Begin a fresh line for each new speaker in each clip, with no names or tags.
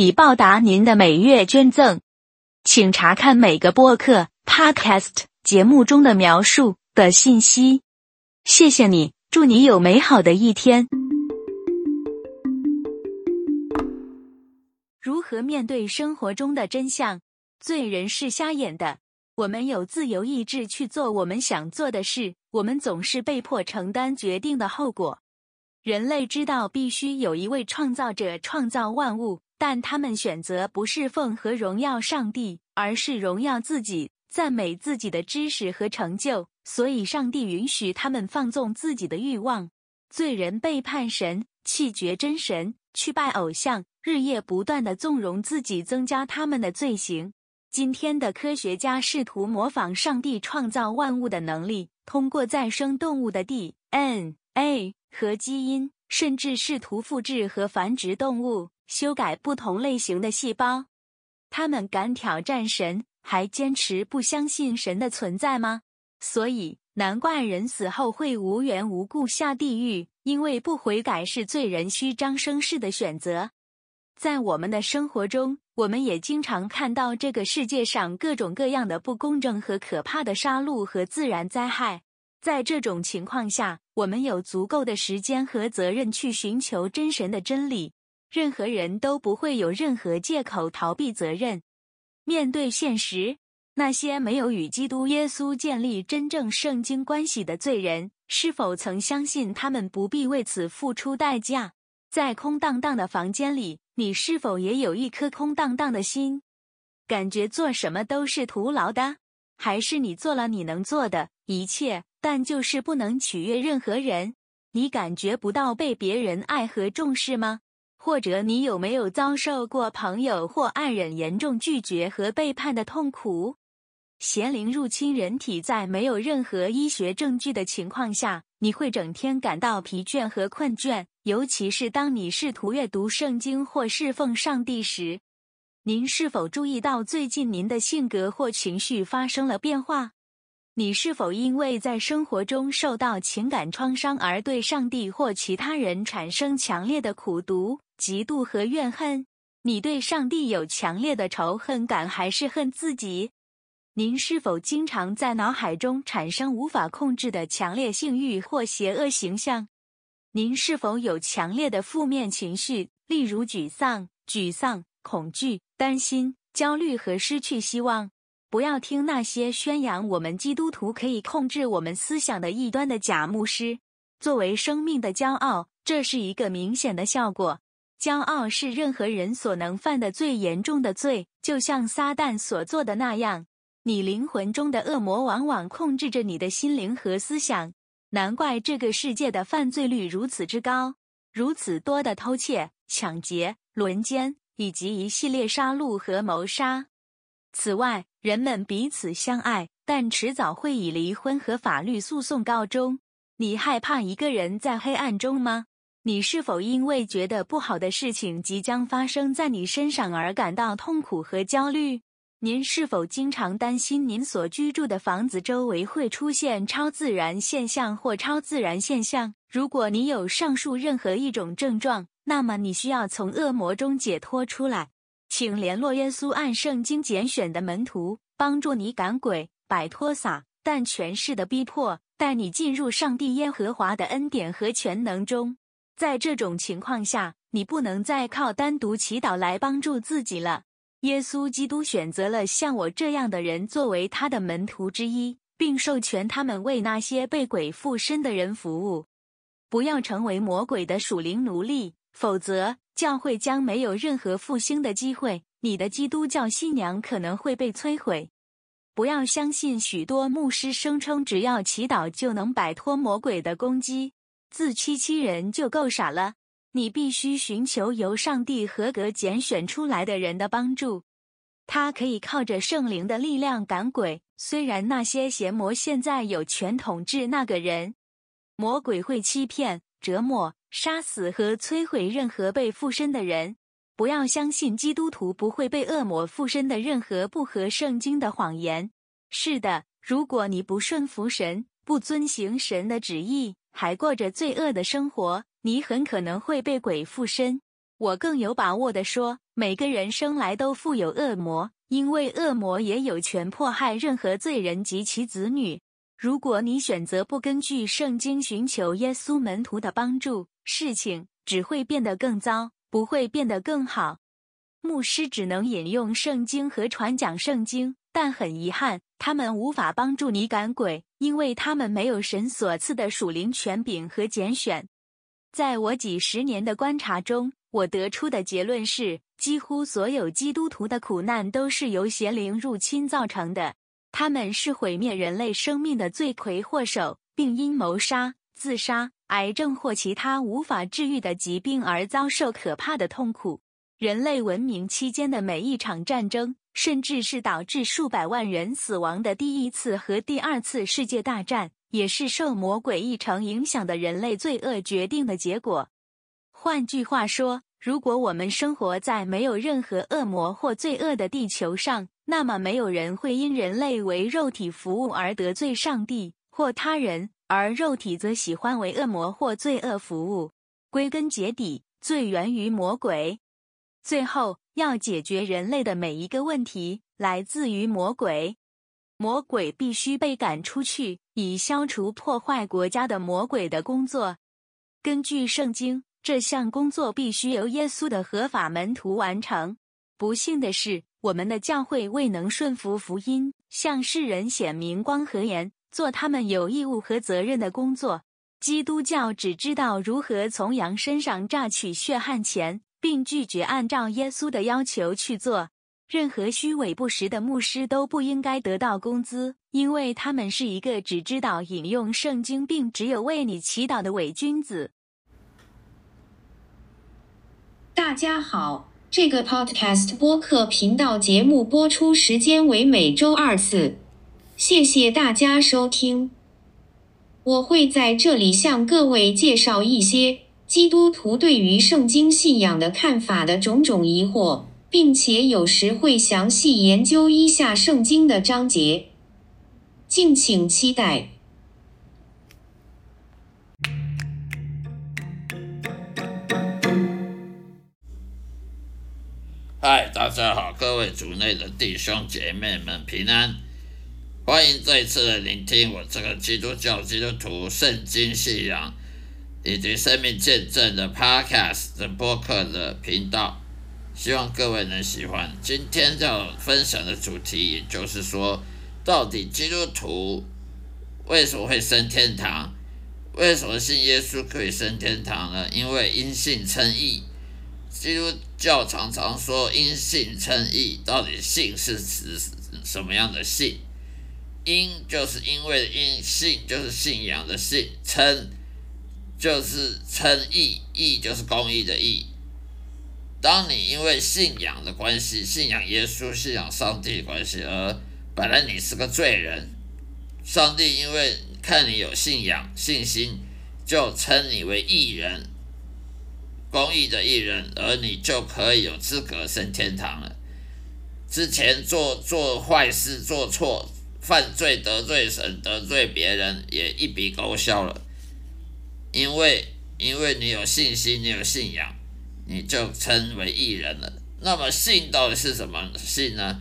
以报答您的每月捐赠，请查看每个播客 （podcast） 节目中的描述的信息。谢谢你，祝你有美好的一天。如何面对生活中的真相？罪人是瞎眼的。我们有自由意志去做我们想做的事，我们总是被迫承担决定的后果。人类知道必须有一位创造者创造万物。但他们选择不侍奉和荣耀上帝，而是荣耀自己，赞美自己的知识和成就。所以，上帝允许他们放纵自己的欲望。罪人背叛神，弃绝真神，去拜偶像，日夜不断的纵容自己，增加他们的罪行。今天的科学家试图模仿上帝创造万物的能力，通过再生动物的 DNA 和基因，甚至试图复制和繁殖动物。修改不同类型的细胞，他们敢挑战神，还坚持不相信神的存在吗？所以难怪人死后会无缘无故下地狱，因为不悔改是罪人虚张声势的选择。在我们的生活中，我们也经常看到这个世界上各种各样的不公正和可怕的杀戮和自然灾害。在这种情况下，我们有足够的时间和责任去寻求真神的真理。任何人都不会有任何借口逃避责任。面对现实，那些没有与基督耶稣建立真正圣经关系的罪人，是否曾相信他们不必为此付出代价？在空荡荡的房间里，你是否也有一颗空荡荡的心，感觉做什么都是徒劳的？还是你做了你能做的一切，但就是不能取悦任何人？你感觉不到被别人爱和重视吗？或者你有没有遭受过朋友或爱人严重拒绝和背叛的痛苦？邪灵入侵人体，在没有任何医学证据的情况下，你会整天感到疲倦和困倦，尤其是当你试图阅读圣经或侍奉上帝时。您是否注意到最近您的性格或情绪发生了变化？你是否因为在生活中受到情感创伤而对上帝或其他人产生强烈的苦毒？嫉妒和怨恨，你对上帝有强烈的仇恨感，还是恨自己？您是否经常在脑海中产生无法控制的强烈性欲或邪恶形象？您是否有强烈的负面情绪，例如沮丧、沮丧、恐惧、担心、焦虑和失去希望？不要听那些宣扬我们基督徒可以控制我们思想的异端的假牧师。作为生命的骄傲，这是一个明显的效果。骄傲是任何人所能犯的最严重的罪，就像撒旦所做的那样。你灵魂中的恶魔往往控制着你的心灵和思想，难怪这个世界的犯罪率如此之高，如此多的偷窃、抢劫、轮奸，以及一系列杀戮和谋杀。此外，人们彼此相爱，但迟早会以离婚和法律诉讼告终。你害怕一个人在黑暗中吗？你是否因为觉得不好的事情即将发生在你身上而感到痛苦和焦虑？您是否经常担心您所居住的房子周围会出现超自然现象或超自然现象？如果你有上述任何一种症状，那么你需要从恶魔中解脱出来。请联络耶稣按圣经拣选的门徒，帮助你赶鬼，摆脱撒但权势的逼迫，带你进入上帝耶和华的恩典和全能中。在这种情况下，你不能再靠单独祈祷来帮助自己了。耶稣基督选择了像我这样的人作为他的门徒之一，并授权他们为那些被鬼附身的人服务。不要成为魔鬼的属灵奴隶，否则教会将没有任何复兴的机会。你的基督教信仰可能会被摧毁。不要相信许多牧师声称只要祈祷就能摆脱魔鬼的攻击。自欺欺人就够傻了。你必须寻求由上帝合格拣选出来的人的帮助。他可以靠着圣灵的力量赶鬼。虽然那些邪魔现在有权统治那个人，魔鬼会欺骗、折磨、杀死和摧毁任何被附身的人。不要相信基督徒不会被恶魔附身的任何不合圣经的谎言。是的，如果你不顺服神，不遵行神的旨意，还过着罪恶的生活，你很可能会被鬼附身。我更有把握地说，每个人生来都富有恶魔，因为恶魔也有权迫害任何罪人及其子女。如果你选择不根据圣经寻求耶稣门徒的帮助，事情只会变得更糟，不会变得更好。牧师只能引用圣经和传讲圣经，但很遗憾，他们无法帮助你赶鬼，因为他们没有神所赐的属灵权柄和拣选。在我几十年的观察中，我得出的结论是，几乎所有基督徒的苦难都是由邪灵入侵造成的。他们是毁灭人类生命的罪魁祸首，并因谋杀、自杀、癌症或其他无法治愈的疾病而遭受可怕的痛苦。人类文明期间的每一场战争，甚至是导致数百万人死亡的第一次和第二次世界大战，也是受魔鬼议程影响的人类罪恶决定的结果。换句话说，如果我们生活在没有任何恶魔或罪恶的地球上，那么没有人会因人类为肉体服务而得罪上帝或他人，而肉体则喜欢为恶魔或罪恶服务。归根结底，罪源于魔鬼。最后，要解决人类的每一个问题，来自于魔鬼。魔鬼必须被赶出去，以消除破坏国家的魔鬼的工作。根据圣经。这项工作必须由耶稣的合法门徒完成。不幸的是，我们的教会未能顺服福音，向世人显明光和盐，做他们有义务和责任的工作。基督教只知道如何从羊身上榨取血汗钱，并拒绝按照耶稣的要求去做。任何虚伪不实的牧师都不应该得到工资，因为他们是一个只知道引用圣经并只有为你祈祷的伪君子。
大家好，这个 Podcast 播客频道节目播出时间为每周二次，谢谢大家收听。我会在这里向各位介绍一些基督徒对于圣经信仰的看法的种种疑惑，并且有时会详细研究一下圣经的章节，敬请期待。
嗨，大家好，各位族内的弟兄姐妹们平安，欢迎再次的聆听我这个基督教基督徒圣经信仰以及生命见证的 Podcast 的播客的频道，希望各位能喜欢。今天要分享的主题，也就是说，到底基督徒为什么会升天堂？为什么信耶稣可以升天堂呢？因为因信称义。基督教常常说因信称义，到底信是指什么样的信？因就是因为因信就是信仰的信，称就是称义，义就是公义的义。当你因为信仰的关系，信仰耶稣、信仰上帝的关系，而本来你是个罪人，上帝因为看你有信仰、信心，就称你为义人。公益的艺人，而你就可以有资格升天堂了。之前做做坏事、做错、犯罪、得罪神、得罪别人，也一笔勾销了。因为，因为你有信心，你有信仰，你就称为艺人了。那么，信到底是什么信呢？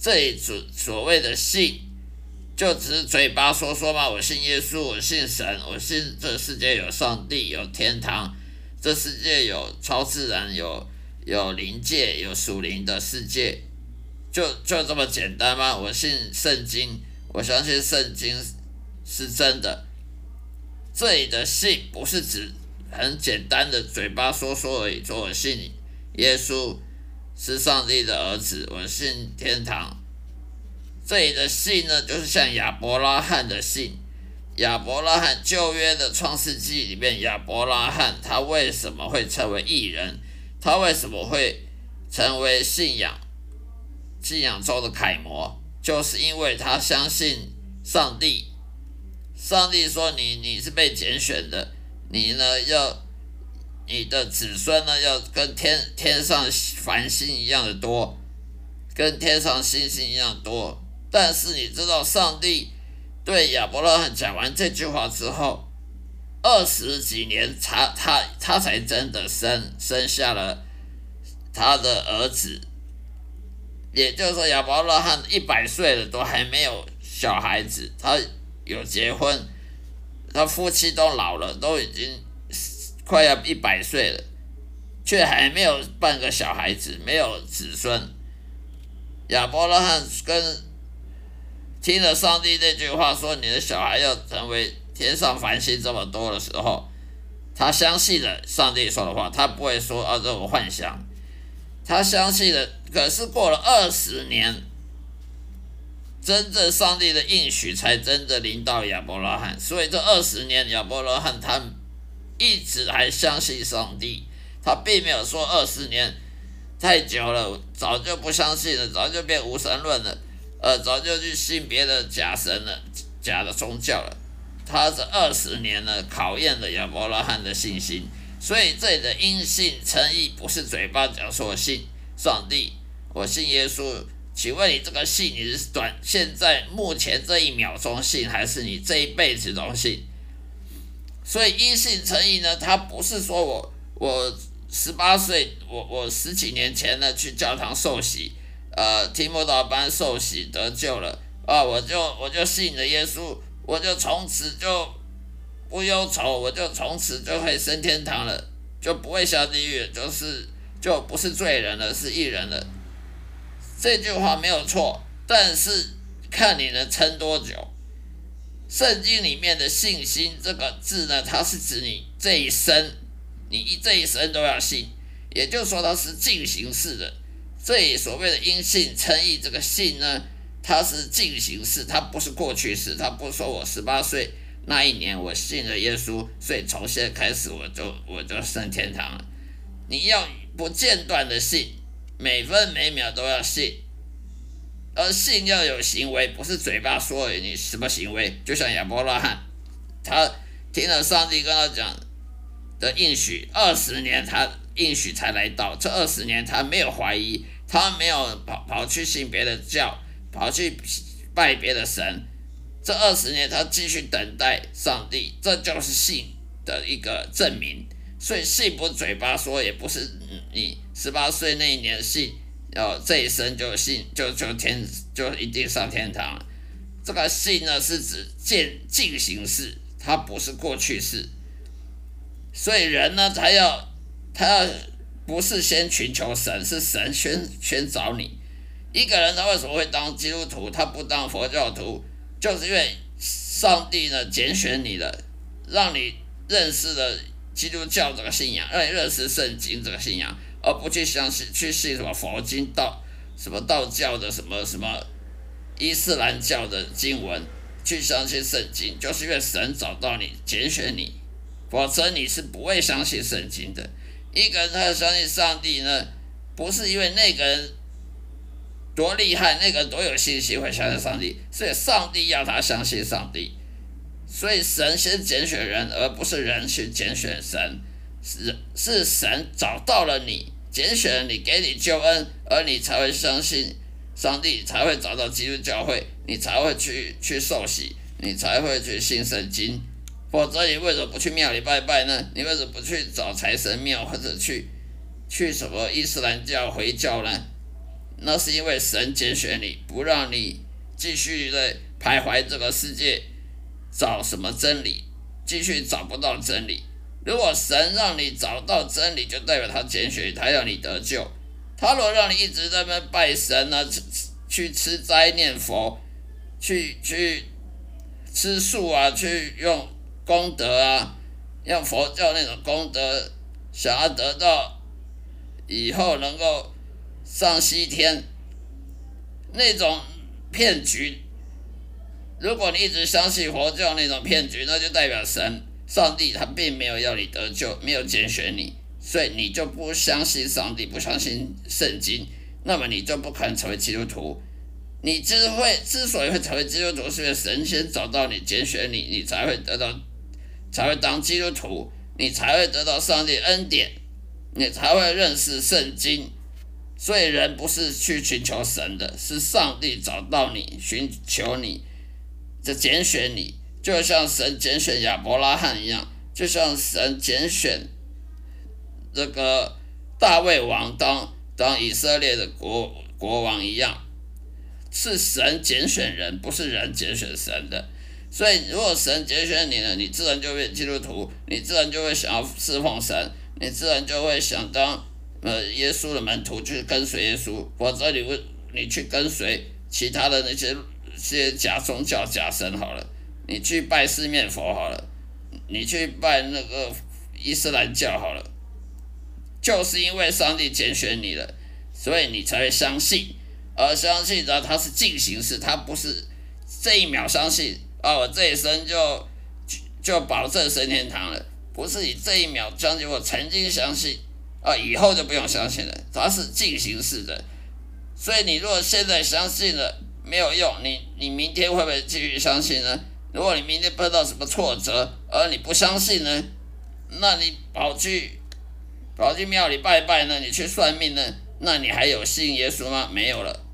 这一组所谓的信，就只是嘴巴说说嘛。我信耶稣，我信神，我信这世界有上帝，有天堂。这世界有超自然，有有灵界，有属灵的世界，就就这么简单吗？我信圣经，我相信圣经是真的。这里的信不是指很简单的嘴巴说说而已，说我信耶稣是上帝的儿子，我信天堂。这里的信呢，就是像亚伯拉罕的信。亚伯拉罕旧约的创世纪里面，亚伯拉罕他为什么会成为异人？他为什么会成为信仰？信仰中的楷模，就是因为他相信上帝。上帝说：“你你是被拣选的，你呢要你的子孙呢要跟天天上繁星一样的多，跟天上星星一样多。但是你知道，上帝对亚伯拉罕讲完这句话之后，二十几年，他他他才真的生生下了他的儿子。也就是说，亚伯拉罕一百岁了都还没有小孩子，他。”有结婚，他夫妻都老了，都已经快要一百岁了，却还没有半个小孩子，没有子孙。亚伯拉罕跟听了上帝那句话说：“你的小孩要成为天上繁星这么多的时候，他相信了上帝说的话，他不会说啊这种幻想，他相信了。可是过了二十年。真正上帝的应许才真的临到亚伯拉罕，所以这二十年亚伯拉罕他一直还相信上帝，他并没有说二十年太久了，早就不相信了，早就变无神论了，呃，早就去信别的假神了，假的宗教了。他这二十年呢，考验了亚伯拉罕的信心，所以这里的因信诚意不是嘴巴讲说信上帝，我信耶稣。请问你这个信你是短现在目前这一秒钟信，还是你这一辈子都信？所以因信成义呢，他不是说我我十八岁，我我十几年前呢去教堂受洗，呃，提摩道班受洗得救了啊，我就我就信了耶稣，我就从此就不忧愁，我就从此就会升天堂了，就不会下地狱，就是就不是罪人了，是义人了。这句话没有错，但是看你能撑多久。圣经里面的信心这个字呢，它是指你这一生，你这一生都要信，也就是说它是进行式的。这所谓的因信称义，这个信呢，它是进行式，它不是过去式。它不说我十八岁那一年我信了耶稣，所以从现在开始我就我就升天堂了。你要不间断的信。每分每秒都要信，而信要有行为，不是嘴巴说你什么行为。就像亚伯拉罕，他听了上帝跟他讲的应许，二十年他应许才来到，这二十年他没有怀疑，他没有跑跑去信别的教，跑去拜别的神，这二十年他继续等待上帝，这就是信的一个证明。所以信不嘴巴说，也不是你十八岁那一年信，哦，这一生就信，就就天就一定上天堂。这个信呢，是指进进行式，它不是过去式。所以人呢，他要他要不是先寻求神，是神先先找你。一个人他为什么会当基督徒，他不当佛教徒，就是因为上帝呢拣选你了，让你认识了。基督教这个信仰，让你认识圣经这个信仰，而不去相信去信什么佛经道什么道教的什么什么伊斯兰教的经文，去相信圣经，就是因为神找到你拣选你，否则你是不会相信圣经的。一个人他要相信上帝呢，不是因为那个人多厉害，那个人多有信心会相信上帝，是上帝要他相信上帝。所以神先拣选人，而不是人去拣选神，是是神找到了你，拣选了你，给你救恩，而你才会相信上帝，才会找到基督教会，你才会去去受洗，你才会去信圣经。否则你为什么不去庙里拜拜呢？你为什么不去找财神庙或者去去什么伊斯兰教回教呢？那是因为神拣选你，不让你继续在徘徊这个世界。找什么真理？继续找不到真理。如果神让你找到真理，就代表他拣选他要你得救。他若让你一直在那拜神啊，去吃斋念佛，去去吃素啊，去用功德啊，用佛教那种功德，想要得到以后能够上西天，那种骗局。如果你一直相信佛教那种骗局，那就代表神、上帝他并没有要你得救，没有拣选你，所以你就不相信上帝，不相信圣经，那么你就不可能成为基督徒。你之会之所以会成为基督徒，是因为神仙找到你拣选你，你才会得到，才会当基督徒，你才会得到上帝恩典，你才会认识圣经。所以人不是去寻求神的，是上帝找到你，寻求你，这拣选你，就像神拣选亚伯拉罕一样，就像神拣选这个大卫王当当以色列的国国王一样。是神拣选人，不是人拣选神的。所以，如果神拣选你了，你自然就会基督徒，你自然就会想要侍奉神，你自然就会想当呃耶稣的门徒，去跟随耶稣。否则，你会你去跟随其他的那些些假宗教、假神好了，你去拜四面佛好了，你去拜那个伊斯兰教好了，就是因为上帝拣选你了，所以你才会相信。而相信呢，它是进行式，它不是这一秒相信啊，我这一生就就保证升天堂了，不是你这一秒相信，我曾经相信啊，以后就不用相信了，它是进行式的。所以你如果现在相信了没有用，你你明天会不会继续相信呢？如果你明天碰到什么挫折，而你不相信呢，那你跑去跑去庙里拜拜呢？你去算命呢？那你还有信耶稣吗？没有了。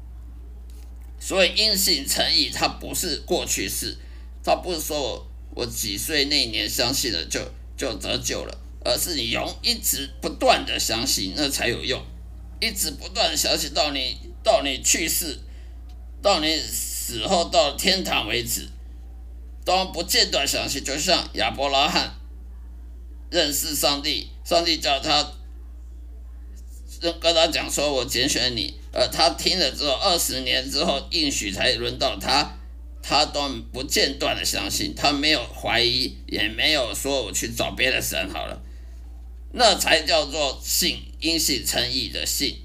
所以因信诚意，它不是过去式，他不是说我我几岁那年相信了就就得救了，而是你用一直不断的相信，那才有用，一直不断的相信到你到你去世，到你死后到天堂为止，都不间断相信，就像亚伯拉罕认识上帝，上帝叫他。跟他讲说，我拣选你，呃，他听了之后，二十年之后应许才轮到他，他都不间断的相信，他没有怀疑，也没有说我去找别的神好了，那才叫做信，因信称义的信，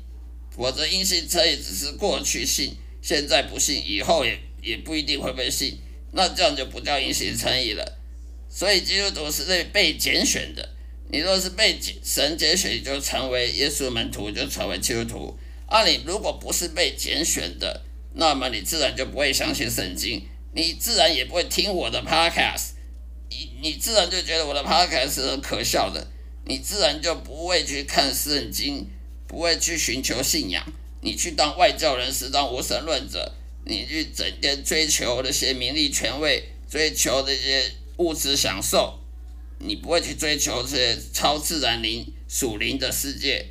否则因信称义只是过去信，现在不信，以后也也不一定会被信，那这样就不叫因信称义了，所以基督徒是被被拣选的。你若是被神拣选，就成为耶稣门徒，就成为基督徒。啊，你如果不是被拣选的，那么你自然就不会相信圣经，你自然也不会听我的 podcast，你你自然就觉得我的 podcast 是可笑的，你自然就不会去看圣经，不会去寻求信仰，你去当外教人士，当无神论者，你去整天追求那些名利权位，追求那些物质享受。你不会去追求这些超自然灵属灵的世界，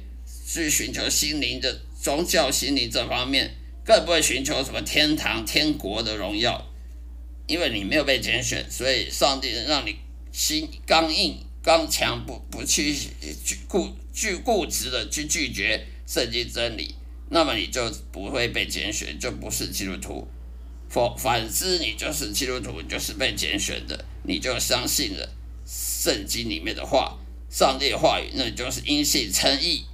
去寻求心灵的宗教心灵这方面，更不会寻求什么天堂天国的荣耀，因为你没有被拣选，所以上帝让你心刚硬刚强，不不去去固拒固执的去拒绝圣经真理，那么你就不会被拣选，就不是基督徒。否反之，你就是基督徒，就是被拣选的，你就相信了。圣经里面的话，上帝的话语，那你就是因信称义。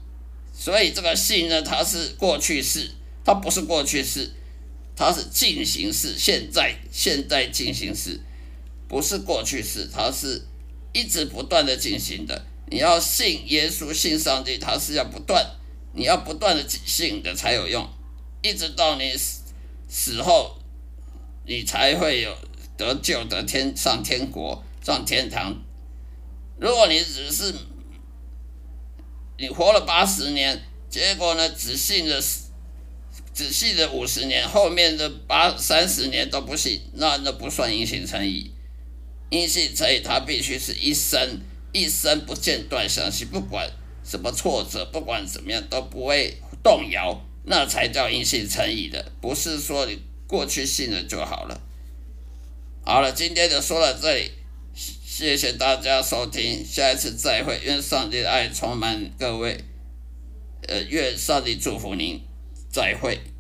所以这个信呢，它是过去式，它不是过去式，它是进行式，现在现在进行式，不是过去式，它是一直不断的进行的。你要信耶稣，信上帝，它是要不断，你要不断的信的才有用，一直到你死死后，你才会有得救得天上天国。上天堂。如果你只是你活了八十年，结果呢只信了仔细的五十年，后面的八三十年都不信，那那不算因信成义。因信成义，他必须是一生一生不间断相信，不管什么挫折，不管怎么样都不会动摇，那才叫因信成义的。不是说你过去信了就好了。好了，今天就说到这里。谢谢大家收听，下一次再会。愿上帝的爱充满各位，呃，愿上帝祝福您，再会。